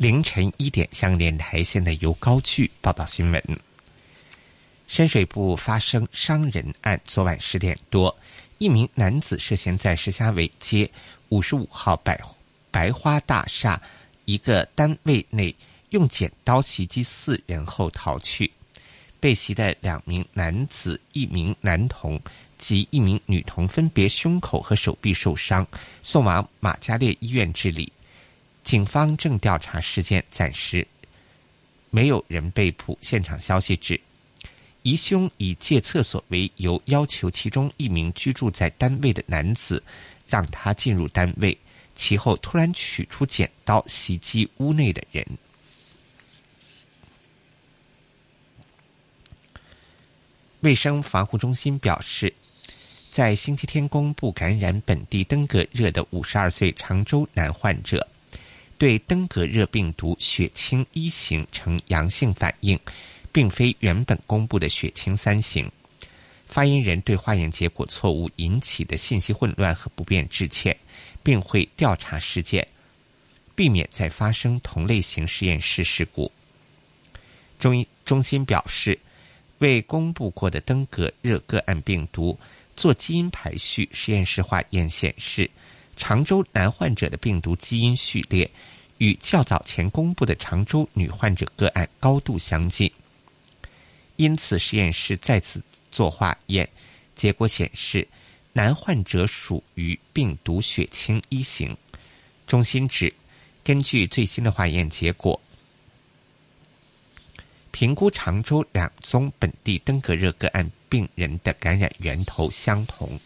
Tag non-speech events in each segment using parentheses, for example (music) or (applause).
凌晨一点，向连台县的由高去报道新闻。深水埗发生伤人案，昨晚十点多，一名男子涉嫌在石家尾街五十五号百百花大厦一个单位内用剪刀袭击四人后逃去。被袭的两名男子、一名男童及一名女童分别胸口和手臂受伤，送往马加烈医院治理。警方正调查事件，暂时没有人被捕。现场消息指，疑凶以借厕所为由，要求其中一名居住在单位的男子让他进入单位，其后突然取出剪刀袭击屋内的人。卫生防护中心表示，在星期天公布感染本地登革热的五十二岁常州男患者。对登革热病毒血清一型呈阳性反应，并非原本公布的血清三型。发言人对化验结果错误引起的信息混乱和不便致歉，并会调查事件，避免再发生同类型实验室事故。中医中心表示，未公布过的登革热个案病毒做基因排序实验室化验显示。常州男患者的病毒基因序列与较早前公布的常州女患者个案高度相近，因此实验室再次做化验，结果显示男患者属于病毒血清一型。中心指，根据最新的化验结果，评估常州两宗本地登革热个案病人的感染源头相同。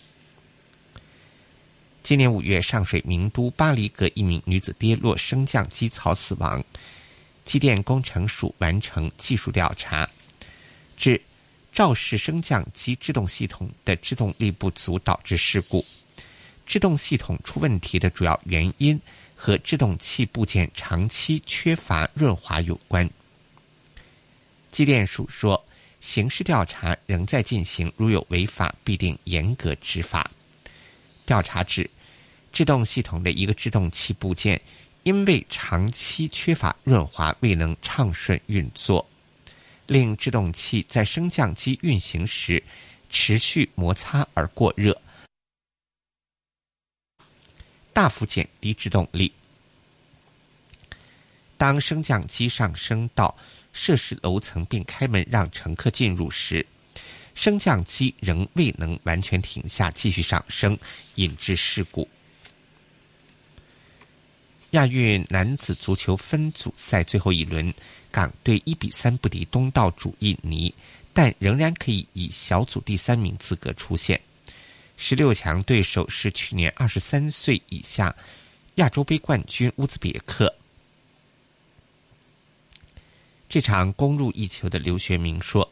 今年五月，上水名都巴黎阁一名女子跌落升降机槽死亡，机电工程署完成技术调查，致肇事升降机制动系统的制动力不足导致事故，制动系统出问题的主要原因和制动器部件长期缺乏润滑有关。机电署说，刑事调查仍在进行，如有违法，必定严格执法。调查指。制动系统的一个制动器部件，因为长期缺乏润滑，未能畅顺运作，令制动器在升降机运行时持续摩擦而过热，大幅减低制动力。当升降机上升到设施楼层并开门让乘客进入时，升降机仍未能完全停下，继续上升，引致事故。亚运男子足球分组赛最后一轮，港队一比三不敌东道主印尼，但仍然可以以小组第三名资格出线。十六强对手是去年二十三岁以下亚洲杯冠军乌兹别克。这场攻入一球的刘学明说：“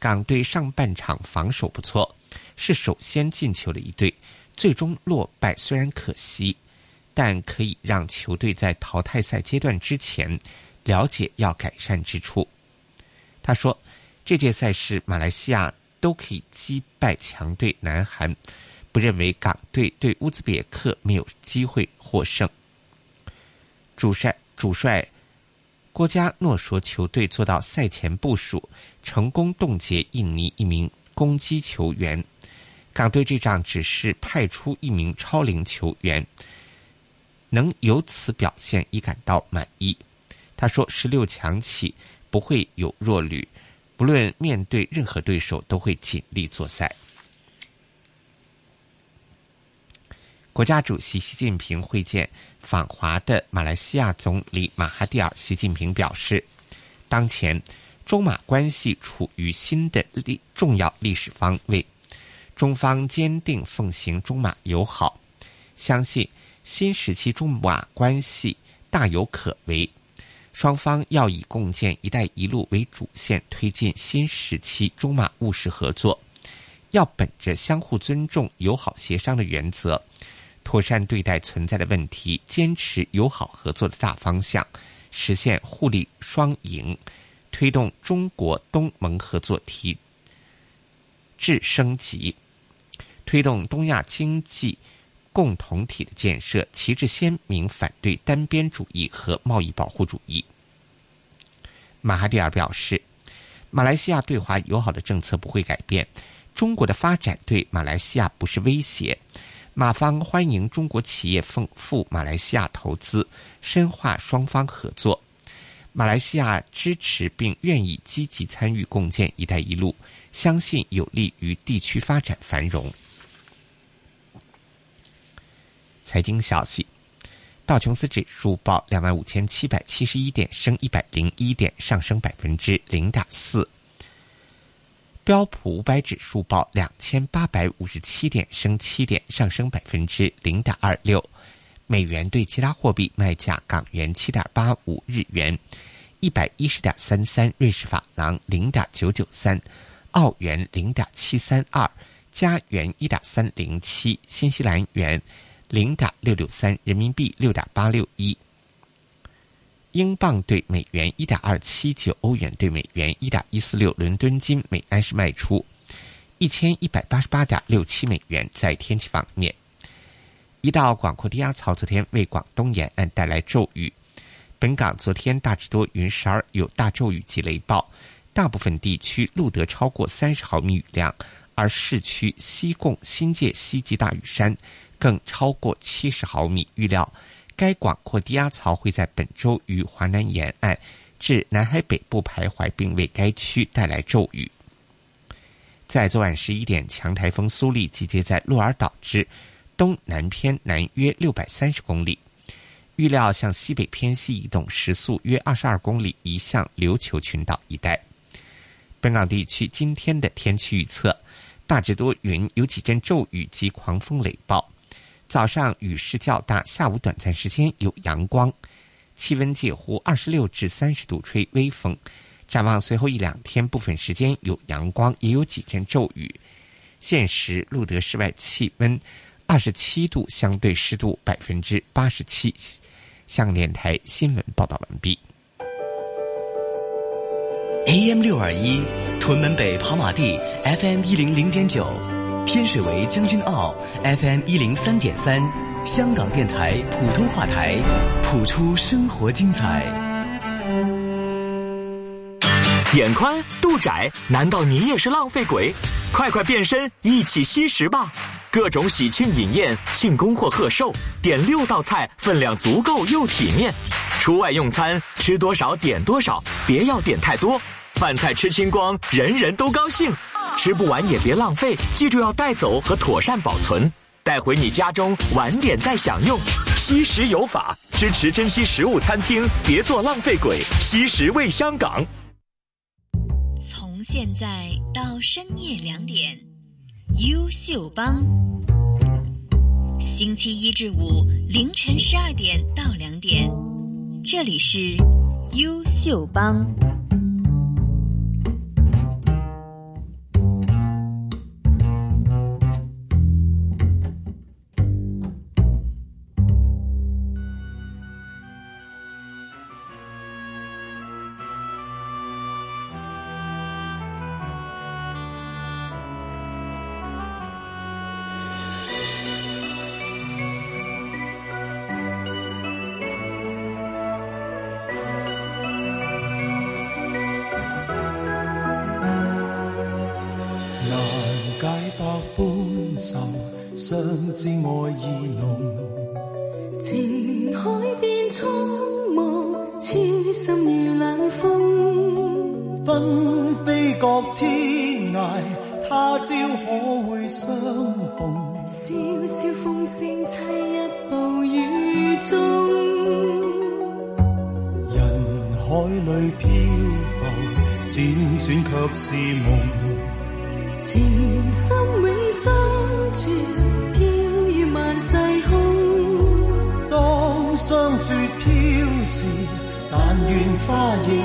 港队上半场防守不错，是首先进球的一队，最终落败，虽然可惜。”但可以让球队在淘汰赛阶段之前了解要改善之处。他说：“这届赛事，马来西亚都可以击败强队南韩，不认为港队对乌兹别克没有机会获胜。”主帅主帅郭嘉诺说：“球队做到赛前部署，成功冻结印尼一名攻击球员。港队这仗只是派出一名超龄球员。”能由此表现已感到满意，他说：“十六强起不会有弱旅，不论面对任何对手，都会尽力作赛。”国家主席习近平会见访华的马来西亚总理马哈蒂尔。习近平表示，当前中马关系处于新的历重要历史方位，中方坚定奉行中马友好，相信。新时期中马关系大有可为，双方要以共建“一带一路”为主线推进新时期中马务实合作，要本着相互尊重、友好协商的原则，妥善对待存在的问题，坚持友好合作的大方向，实现互利双赢，推动中国东盟合作提质升级，推动东亚经济。共同体的建设，旗帜鲜明反对单边主义和贸易保护主义。马哈蒂尔表示，马来西亚对华友好的政策不会改变，中国的发展对马来西亚不是威胁。马方欢迎中国企业奉赴马来西亚投资，深化双方合作。马来西亚支持并愿意积极参与共建“一带一路”，相信有利于地区发展繁荣。财经消息：道琼斯指数报两万五千七百七十一点，升一百零一点，上升百分之零点四；标普五百指数报两千八百五十七点，升七点，上升百分之零点二六；美元对其他货币卖价：港元七点八五，日元一百一十点三三，瑞士法郎零点九九三，澳元零点七三二，加元一点三零七，新西兰元。零点六六三人民币，六点八六一英镑兑美元，一点二七九欧元兑美元，一点一四六伦敦金每安士卖出一千一百八十八点六七美元。在天气方面，一道广阔低压槽昨天为广东沿岸带来骤雨，本港昨天大致多云，十二有大骤雨及雷暴，大部分地区录得超过三十毫米雨量，而市区西贡新界西及大屿山。更超过七十毫米。预料，该广阔低压槽会在本周于华南沿岸至南海北部徘徊，并为该区带来骤雨。在昨晚十一点，强台风苏力集结在鹿儿岛之东南偏南约六百三十公里，预料向西北偏西移动，时速约二十二公里，移向琉球群岛一带。本港地区今天的天气预测大致多云，有几阵骤雨及狂风雷暴。早上雨势较大，下午短暂时间有阳光，气温介乎二十六至三十度，吹微风。展望随后一两天，部分时间有阳光，也有几阵骤雨。现时路德室外气温二十七度，相对湿度百分之八十七。向电台新闻报道完毕。AM 六二一，屯门北跑马地，FM 一零零点九。天水围将军澳 FM 一零三点三，香港电台普通话台，谱出生活精彩。眼宽肚窄，难道你也是浪费鬼？快快变身，一起吸食吧！各种喜庆饮宴、庆功或贺寿，点六道菜，分量足够又体面。出外用餐，吃多少点多少，别要点太多，饭菜吃清光，人人都高兴。吃不完也别浪费，记住要带走和妥善保存，带回你家中，晚点再享用。惜食有法，支持珍惜食物餐厅，别做浪费鬼。惜食为香港。从现在到深夜两点，优秀帮。星期一至五凌晨十二点到两点，这里是优秀帮。辗转却是梦，情深永相存，飘于万世空。当霜雪飘时，但愿花亦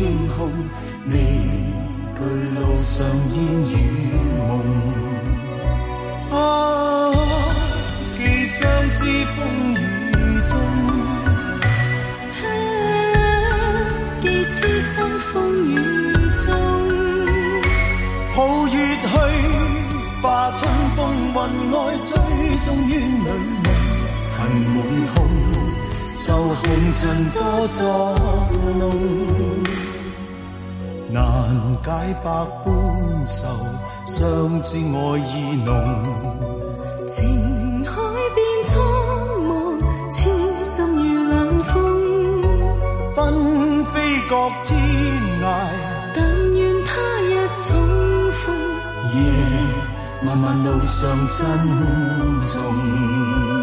艳红，未惧路上烟雨蒙。啊，寄相思风雨中。啊，寄痴心风雨中。抱月去，化春风，云外追，终冤侣梦恨满胸，受红尘多作弄，难解百般愁，相知爱意浓，情海变苍茫，痴心如冷风，纷飞各天涯，但愿他日重。夜漫漫，路上珍重。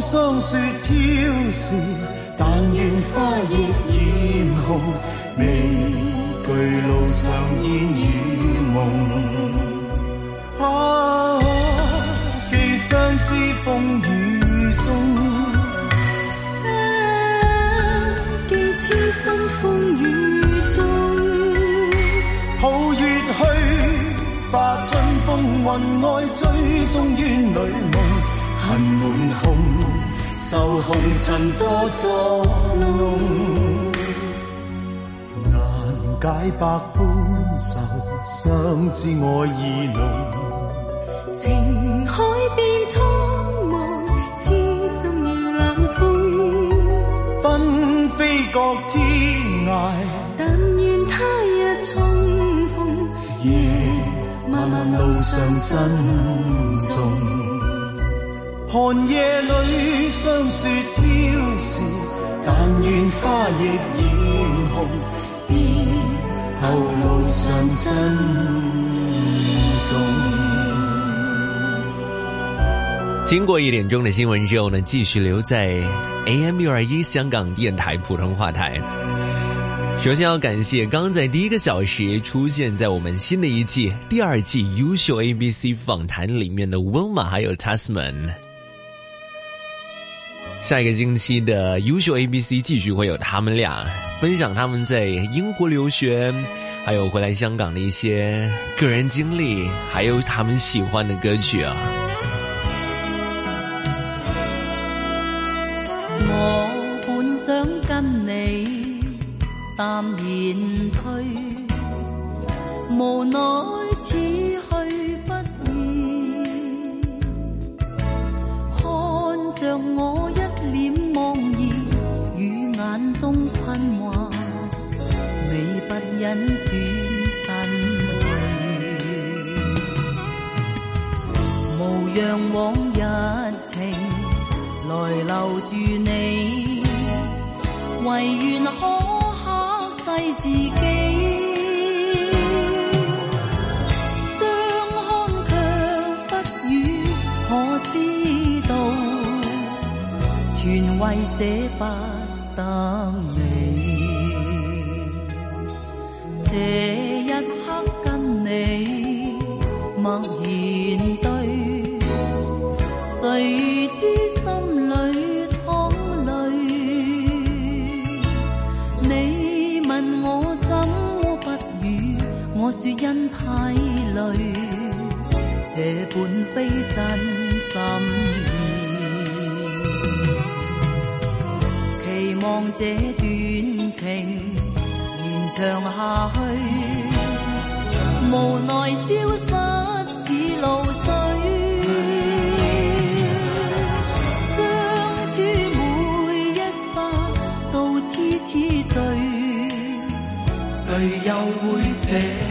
霜雪飘时，但愿花亦艳红。未惧路上烟雨梦，啊，寄相思风雨中，啊，寄痴心风雨中。抱月去，把春风，云外追，踪怨旅梦恨满胸。就红尘多作弄，难解百般愁。相知爱意浓，情海变苍茫，痴心遇冷风，分飞各天涯。但愿他日重逢，夜漫漫路上珍重。寒夜里，霜雪飘时，但愿花亦艳红，别后路上珍重。经过一点钟的新闻之后呢，继续留在 AM 六二一香港电台普通话台。首先要感谢刚在第一个小时出现在我们新的一季第二季优秀 ABC 访谈里面的 Wilma 还有 Tasman。下一个星期的《优秀 ABC》继续会有他们俩分享他们在英国留学，还有回来香港的一些个人经历，还有他们喜欢的歌曲啊。我本想跟你淡然退，无奈此。往日情，来留住你，唯愿可克制自己。相看却不语，可知道？全为舍法。因太累，这本非真心意。期望这段情延长下去，无奈消失似露水。相處每一剎，到此此聚，誰又会舍？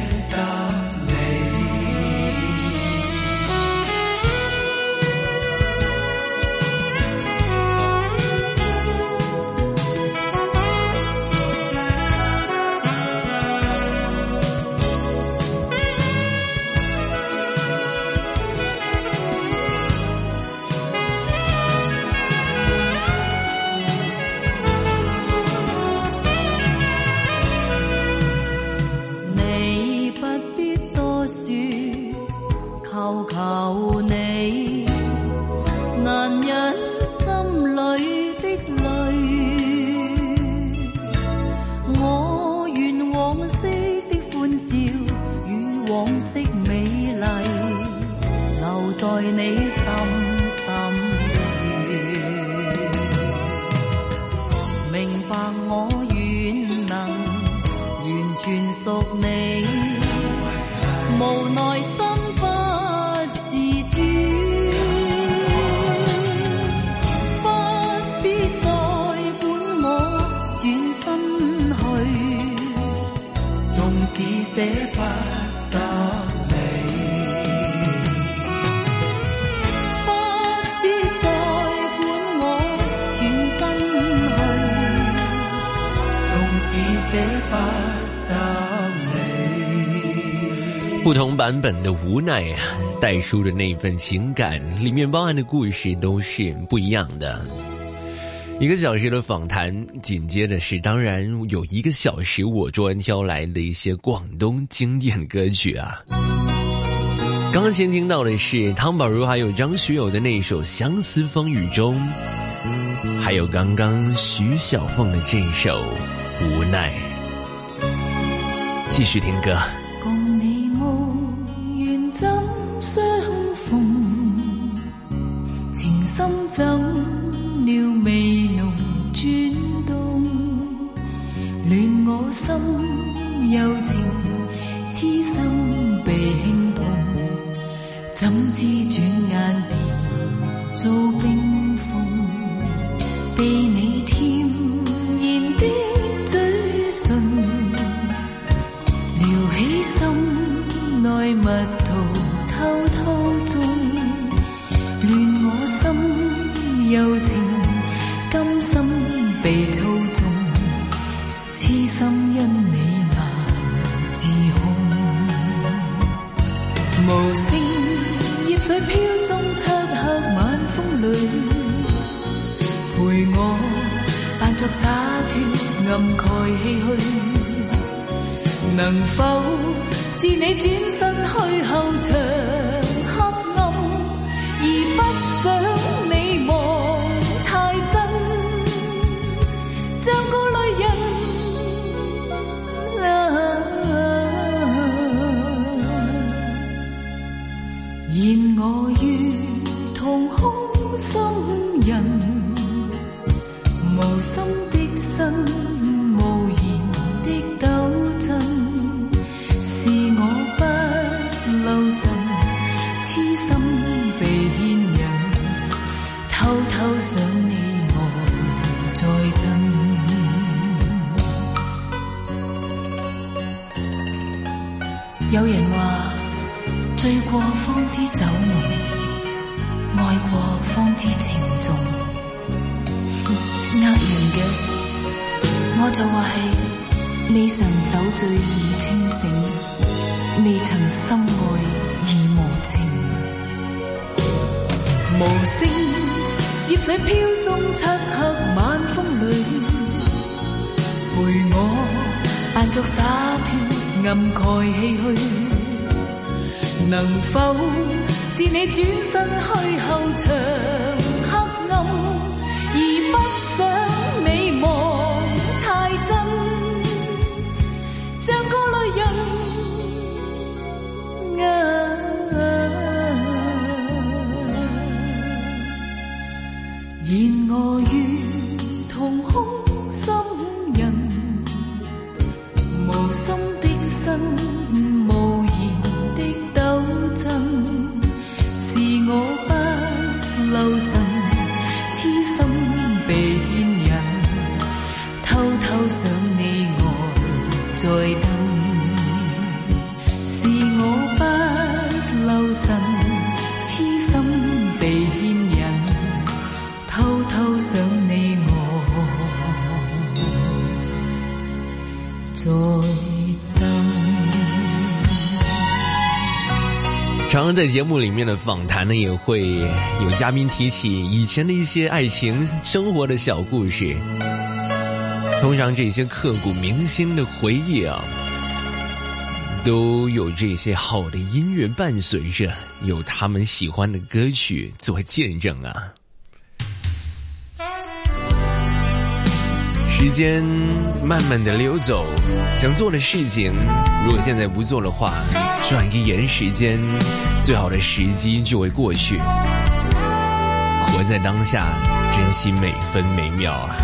版本的无奈啊，带出的那份情感里面包含的故事都是不一样的。一个小时的访谈，紧接着是当然有一个小时我专挑来的一些广东经典歌曲啊。刚刚先听到的是汤宝如还有张学友的那首《相思风雨中》，还有刚刚徐小凤的这首《无奈》。继续听歌。怎料未浓转动，乱我心情。飘送漆黑晚风里，陪我扮作洒脱，暗盖唏嘘。能否自你转身去后墙？在节目里面的访谈呢，也会有嘉宾提起以前的一些爱情生活的小故事，通常这些刻骨铭心的回忆啊，都有这些好的音乐伴随着，有他们喜欢的歌曲做见证啊。时间慢慢的流走，想做的事情。如果现在不做的话，转一延时间，最好的时机就会过去。活在当下，珍惜每分每秒啊！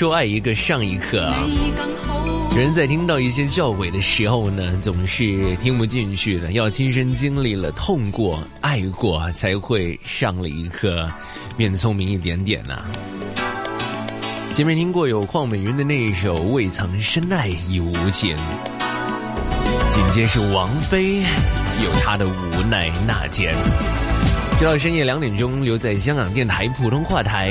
说爱一个上一课啊！人在听到一些教诲的时候呢，总是听不进去的。要亲身经历了，痛过、爱过，才会上了一课，变聪明一点点呐。前面听过有邝美云的那一首《未曾深爱已无情》，紧接着是王菲，有她的《无奈那间》。直到深夜两点钟，留在香港电台普通话台。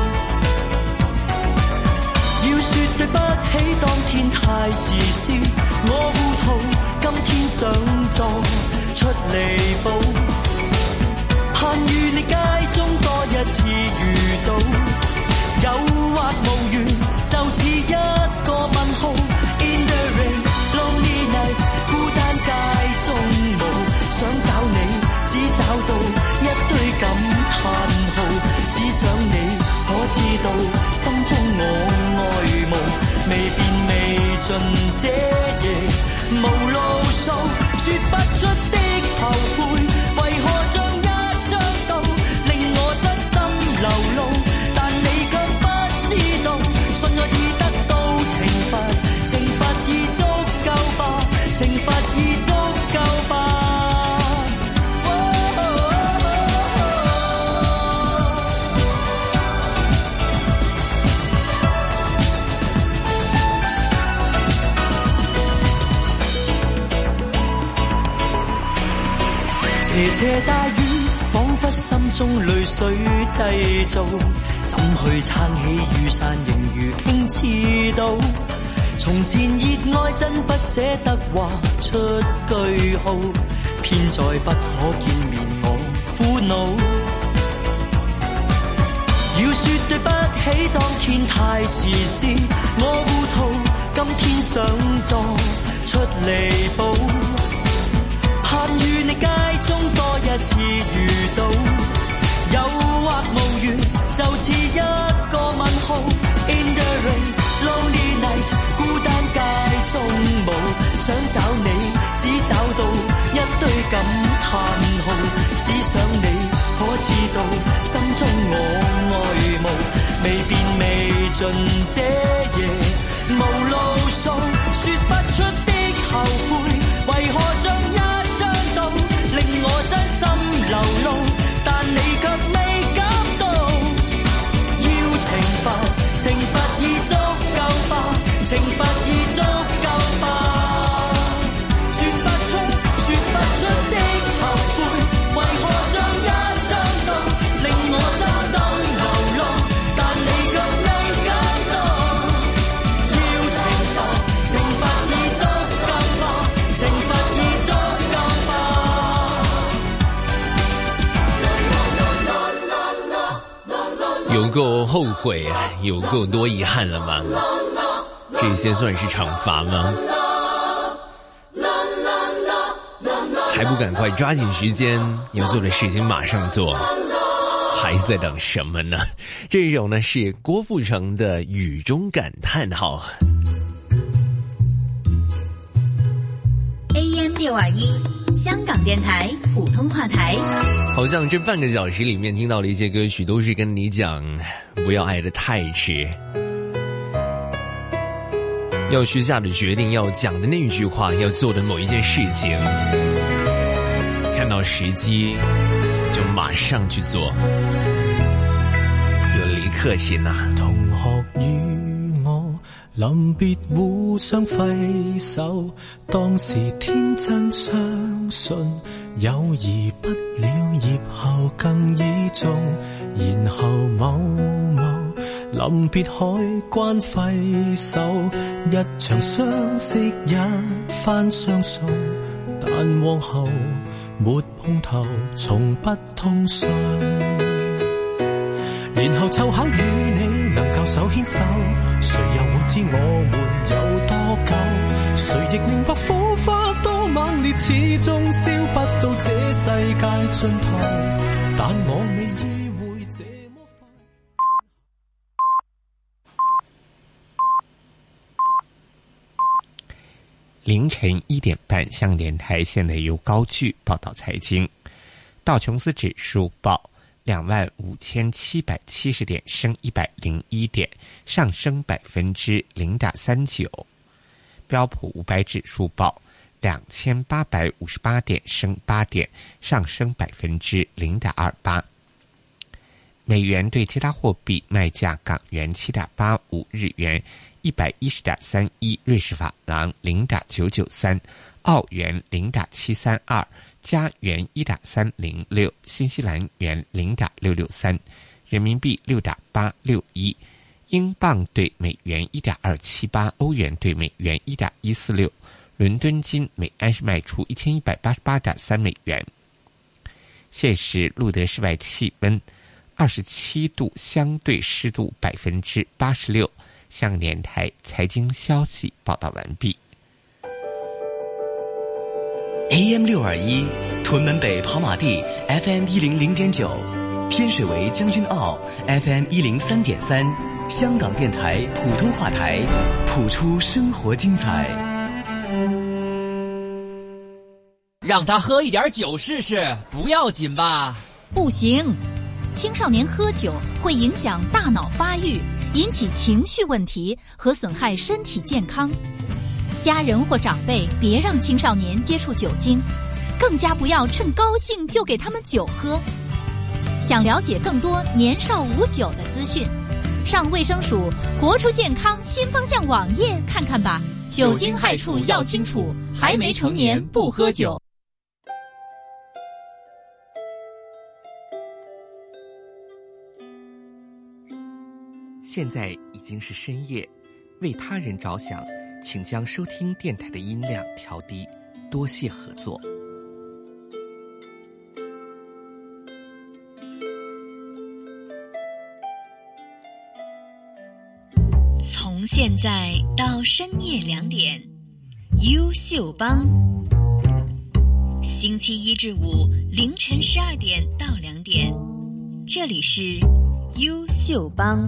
太自私，我糊涂。今天想撞出弥补，盼遇你街中多一次遇到，有惑无缘，就似一个问号。the In rain, lonely，night，孤单街中无，想找你只找到一堆感叹号，只想你可知道，心中我。中泪水制造，怎去撑起雨伞？仍如轻刺刀。从前热爱真不舍得画出句号，偏在不可见面我苦恼。要说对不起，当天太自私，我糊涂。今天想做出弥补，盼与你街中多一次遇到。或无缘，就似一个问号。In the rain, lonely night, 孤单街中舞，想找你，只找到一堆感叹号。只想你可知道，心中我爱慕，未变未尽，这夜无路数，说不出的后悔，为何？够后悔，有够多遗憾了吗？这些算是惩罚吗？还不赶快抓紧时间，要做的事情马上做，还在等什么呢？这首呢是郭富城的《雨中感叹号》。六二一，香港电台普通话台。好像这半个小时里面听到的一些歌曲，都是跟你讲不要爱的太迟，要许下的决定，要讲的那句话，要做的某一件事情，看到时机就马上去做。有李克勤啊。临别互相挥手，当时天真相信友谊不了，业后更倚重。然后某某临别海关挥手，一场相识一番相送，但往后没碰头，从不通讯。然后凑巧与你能够手牵手，谁又？知我们有多久，谁亦明白火花多猛烈，始终烧不到这世界尽头。但我未意会这么快。凌晨一点半，向电台现在由高聚报道财经，道琼斯指数报。两万五千七百七十点升一百零一点，上升百分之零点三九。标普五百指数报两千八百五十八点升八点，上升百分之零点二八。美元对其他货币卖价：港元七点八五，日元一百一十点三一，瑞士法郎零点九九三，澳元零点七三二。加元一点三零六，新西兰元零点六六三，人民币六点八六一，英镑兑美元一点二七八，欧元兑美元一点一四六，伦敦金每安士卖出一千一百八十八点三美元。现时路德室外气温二十七度，相对湿度百分之八十六。向港台财经消息报道完毕。AM 六二一，屯门北跑马地 FM 一零零点九，天水围将军澳 FM 一零三点三，香港电台普通话台，谱出生活精彩。让他喝一点酒试试，不要紧吧？不行，青少年喝酒会影响大脑发育，引起情绪问题和损害身体健康。家人或长辈，别让青少年接触酒精，更加不要趁高兴就给他们酒喝。想了解更多年少无酒的资讯，上卫生署“活出健康新方向”网页看看吧。酒精害处要清楚，还没成年不喝酒。现在已经是深夜，为他人着想。请将收听电台的音量调低，多谢合作。从现在到深夜两点，优秀帮。星期一至五凌晨十二点到两点，这里是优秀帮。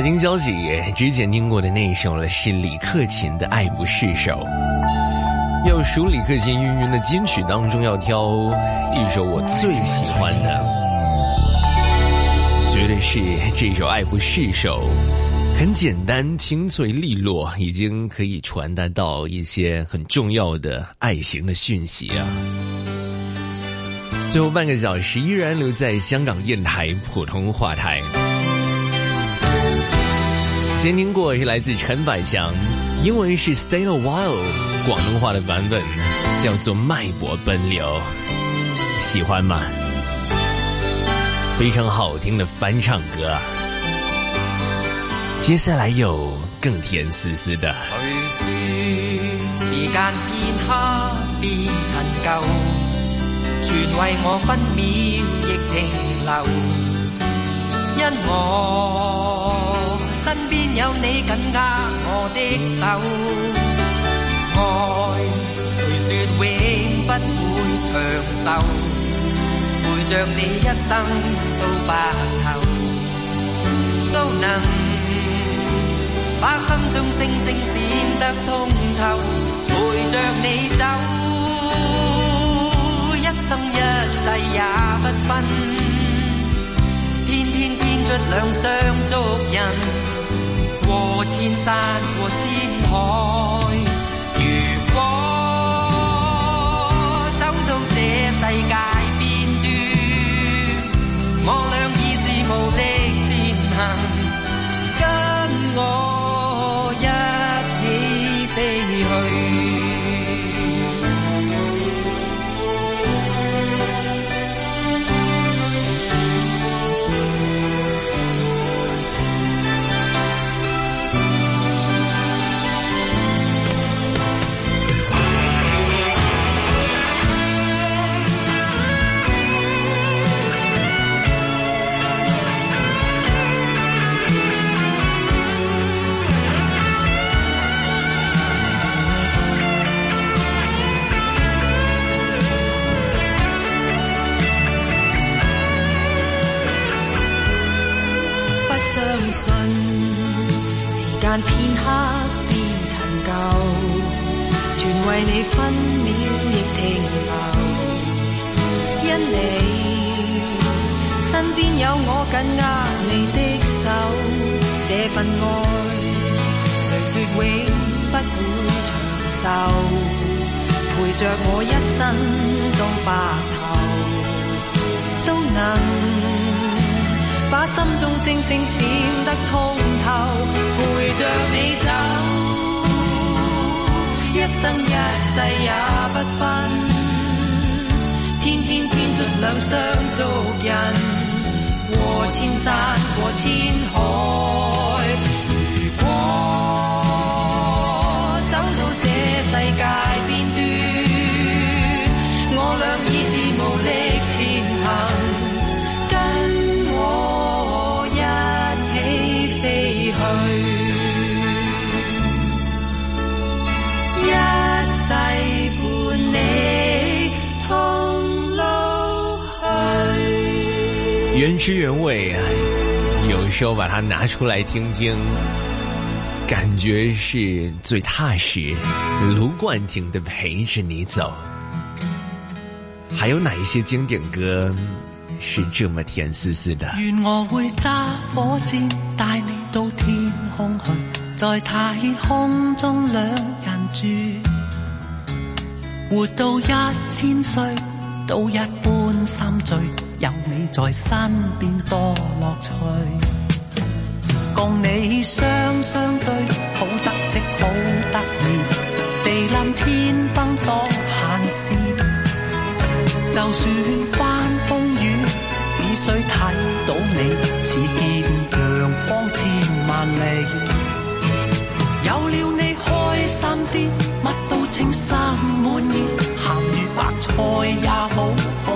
财经消息，之前听过的那一首呢是李克勤的《爱不释手》。要数李克勤云云的金曲当中，要挑一首我最喜欢的，绝对是这首《爱不释手》，很简单，清脆利落，已经可以传达到一些很重要的爱情的讯息啊！最后半个小时依然留在香港电台普通话台。先听过是来自陈百强，英文是 Stay a While，广东话的版本叫做《脉搏奔流》，喜欢吗？非常好听的翻唱歌。接下来有更甜丝丝的。全我分停留，身边有你紧握我的手，爱谁说永不会长寿？陪着你一生到白头，都能把心中星星闪得通透。陪着你走，一生一世也不分，天天天出两双足印。千山过千海，如果走到这世界边端，我俩。为你分秒亦停留，因你身边有我紧握你的手，这份爱谁说永不会长寿？陪着我一生到白头，都能把心中星星闪得通透。一生一世也不分，天天天出两双足印，过千山过千海。原汁原味，有时候把它拿出来听听，感觉是最踏实。卢冠廷的《陪着你走》，还有哪一些经典歌是这么甜丝丝的？愿我会揸火箭带你到天空去，在太空中两人住，活到一千岁，到一般心醉。有你在身边多乐趣，共你双相对，好得戚好得意，地冧天崩多闲事，就算翻风雨，只需睇到你，似见阳光千万里。有了你开心啲，乜都称心满意，咸鱼白菜也好。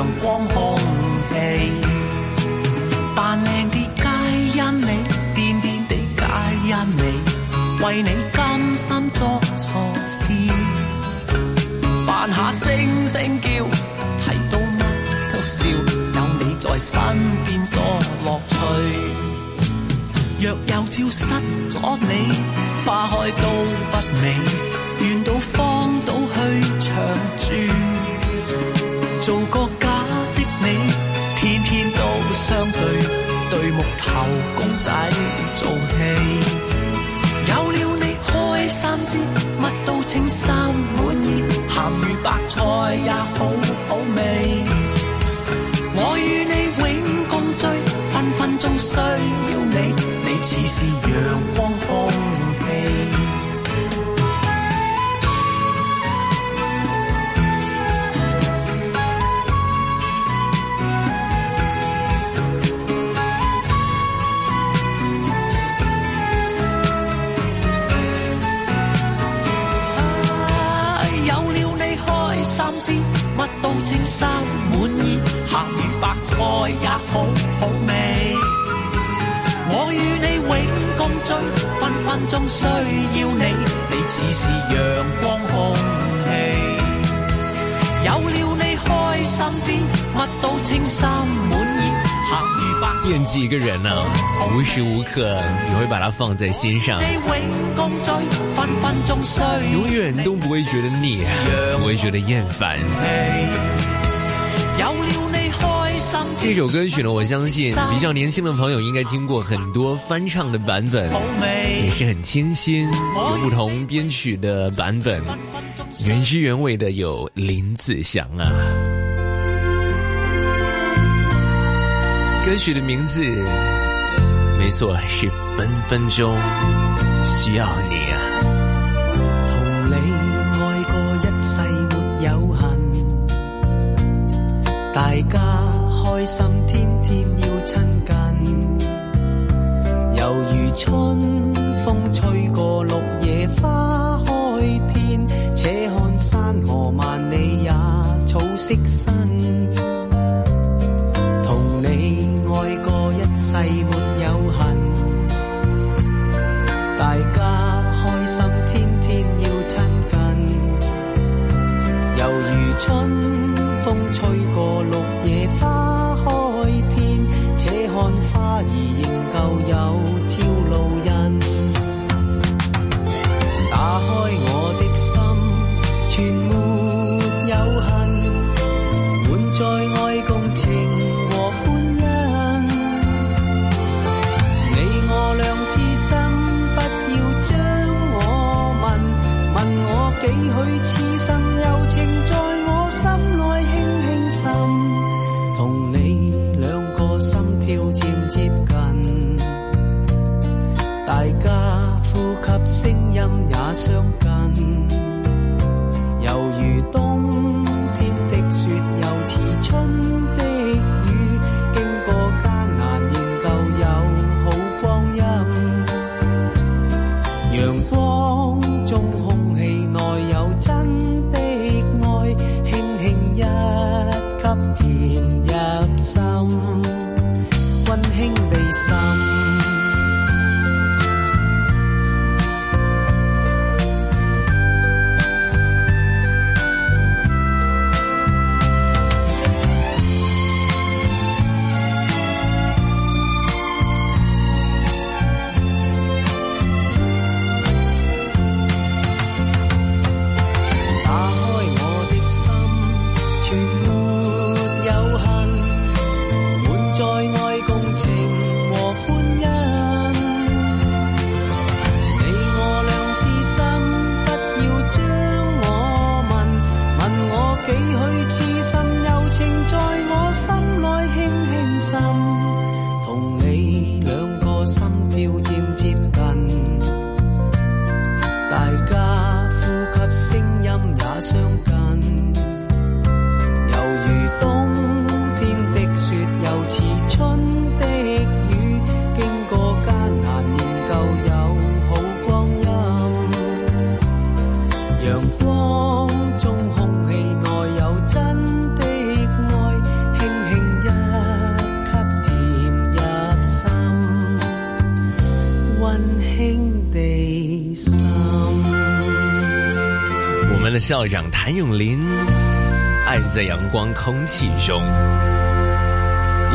阳光空气，扮靓啲皆因你，癫癫啲皆因你，为你甘心作傻事，扮下星星叫，提到乜都笑，有你在身边多乐趣。若有朝失咗你，花开都不美。呀。白白菜也好好味。我你你，你你永共分分需要是光空有了心意。惦记一个人呢，无时无刻你会把它放在心上，永远都不会觉得腻，不会觉得厌烦。这首歌曲呢，我相信 (laughs) 比较年轻的朋友应该听过很多翻唱的版本，也是很清新，有不同编曲的版本。原汁原味的有林子祥啊。歌曲的名字，没错是《分分钟需要你》啊。同你爱过一世没有恨，大家。开心，天天要亲近。犹如春风吹过，绿野花开遍，且看山河万里也草色新。同你爱过一世没有恨，大家开心，天天要亲近。犹如春。校长谭咏麟，《爱在阳光空气中》。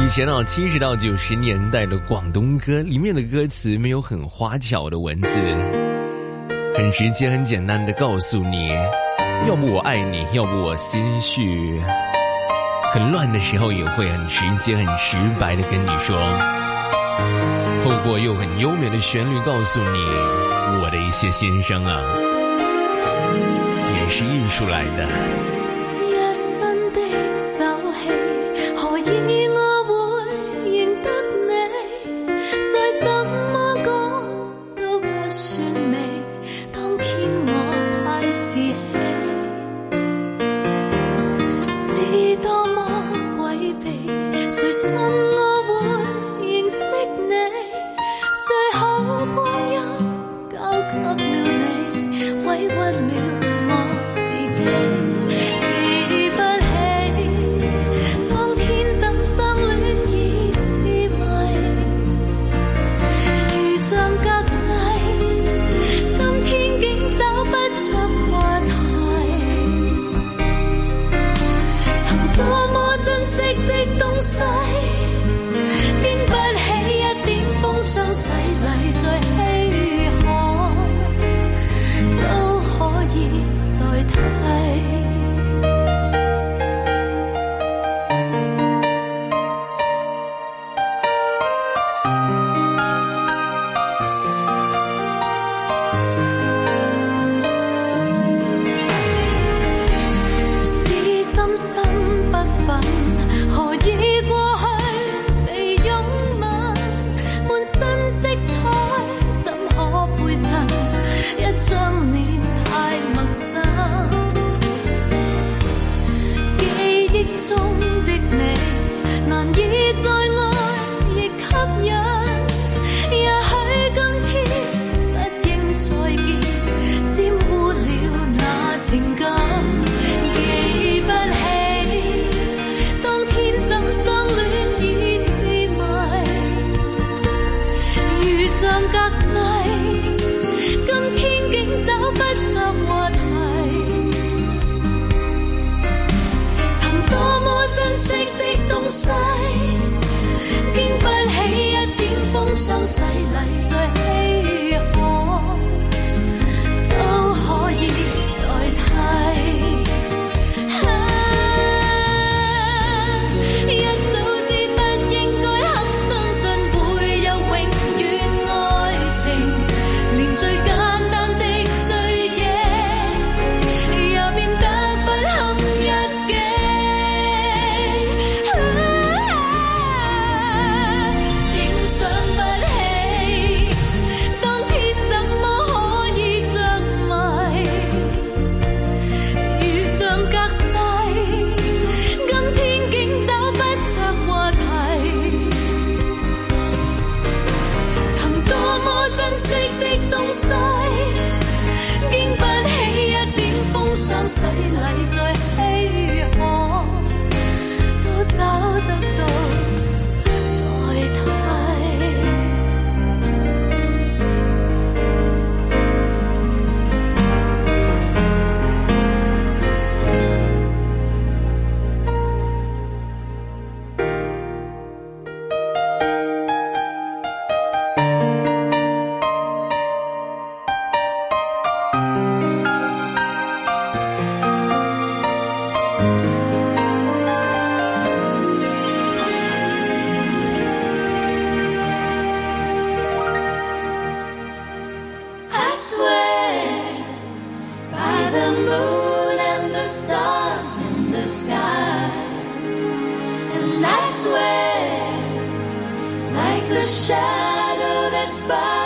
以前啊，七十到九十年代的广东歌，里面的歌词没有很花巧的文字，很直接、很简单的告诉你，要不我爱你，要不我心绪很乱的时候，也会很直接、很直白的跟你说，透过又很优美的旋律，告诉你我的一些心声啊。是艺术来的。shadow that's by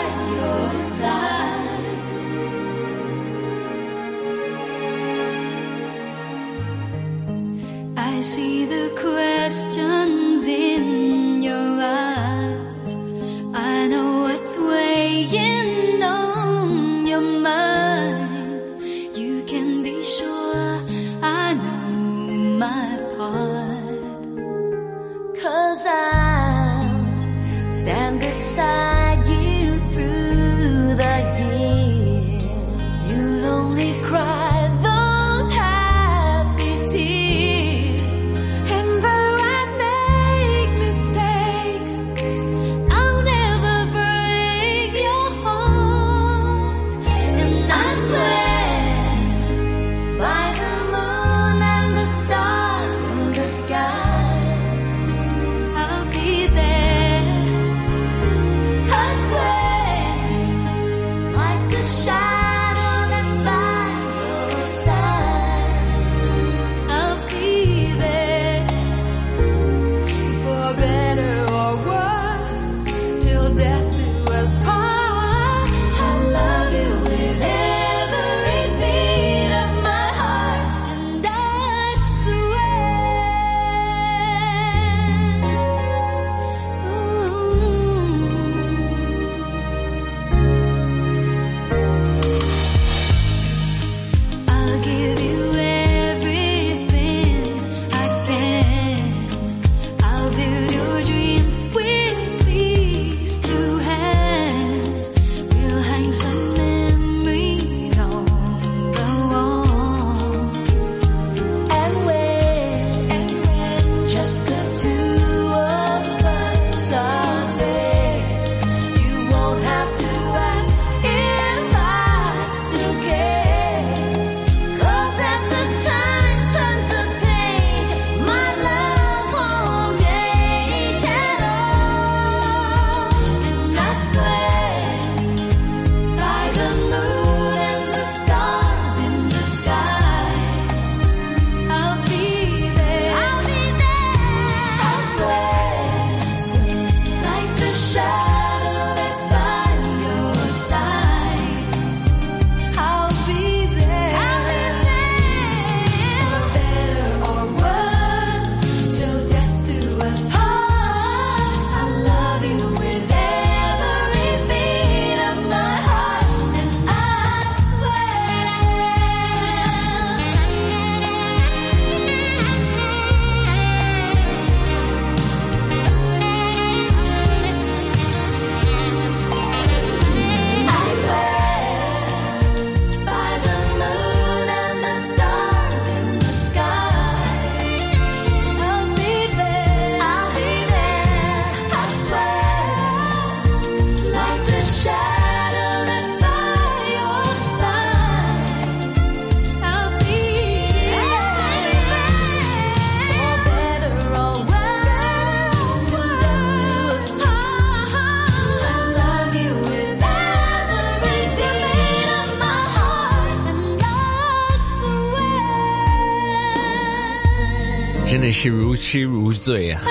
是如痴如醉啊，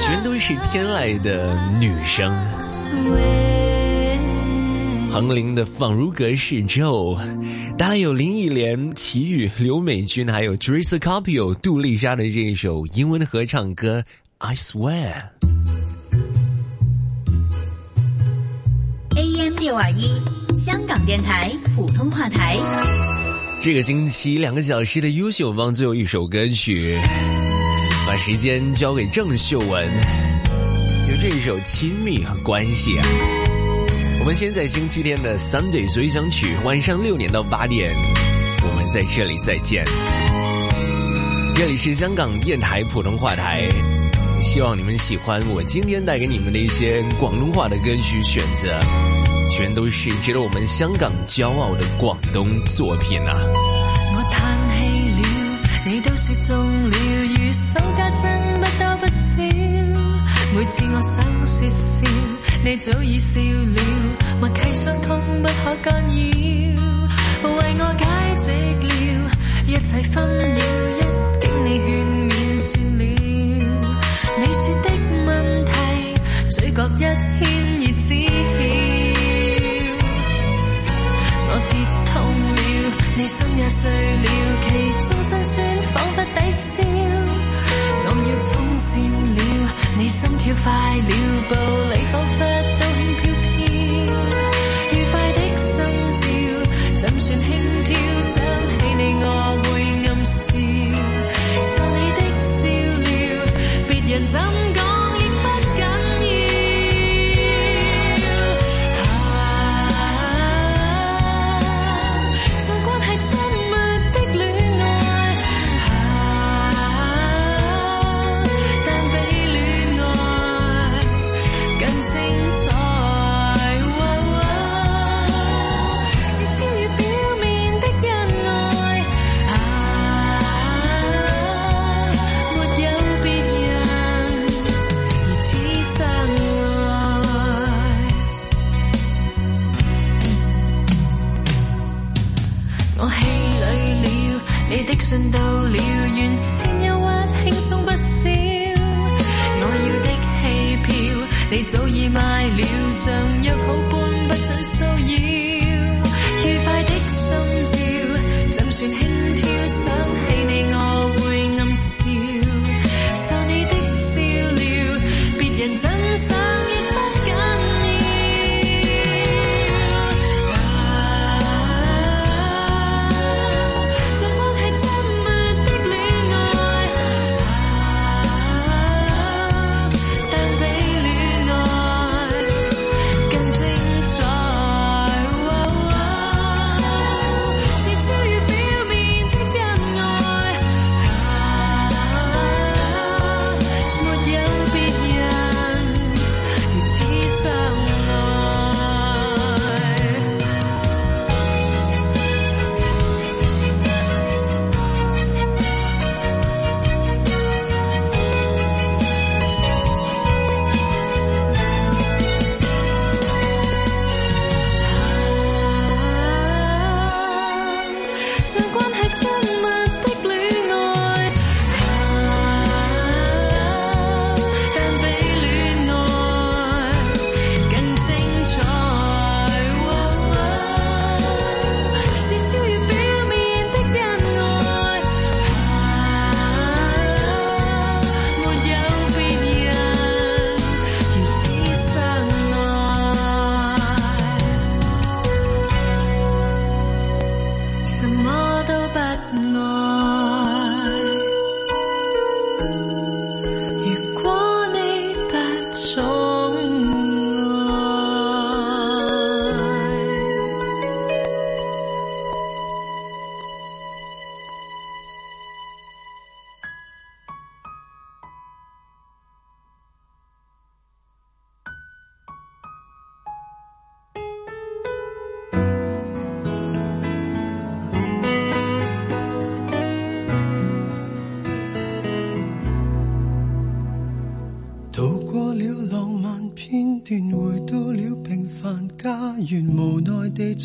全都是天籁的女声。横林的《仿如隔世》之后，大家有林忆莲、齐豫、刘美君，还有 Jesse c a p b e 杜丽莎的这一首英文合唱歌《I Swear》。AM 六二一，香港电台普通话台。这个星期两个小时的优秀方最后一首歌曲，把时间交给郑秀文，有这一首《亲密和关系》啊。我们先在星期天的 Sunday 随想曲，晚上六点到八点，我们在这里再见。这里是香港电台普通话台，希望你们喜欢我今天带给你们的一些广东话的歌曲选择。全都是值得我们香港骄傲的广东作品啊我叹气了你都说中了如数家珍不多不少每次我想说笑你早已笑了默契相通不可干扰为我解寂了一切纷扰一经你劝勉算了你说的问题嘴角一牵热子你心也碎了，其中辛酸仿佛抵消。我要冲线了，你心跳快了，步履仿佛都轻飘飘。愉快的心跳，怎算轻佻？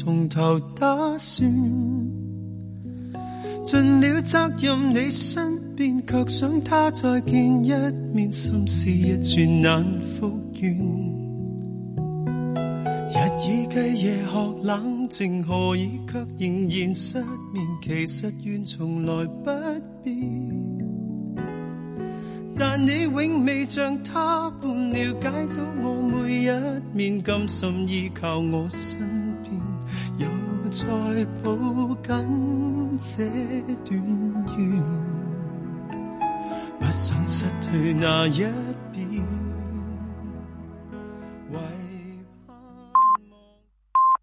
从头打算，尽了责任，你身边却想他再见一面，心事一转难复原。日以继夜学冷静，何以却仍然失眠？其实愿从来不变，但你永未像他般了解到我每一面，甘心依靠我身。再抱紧这段缘，不想失去那一。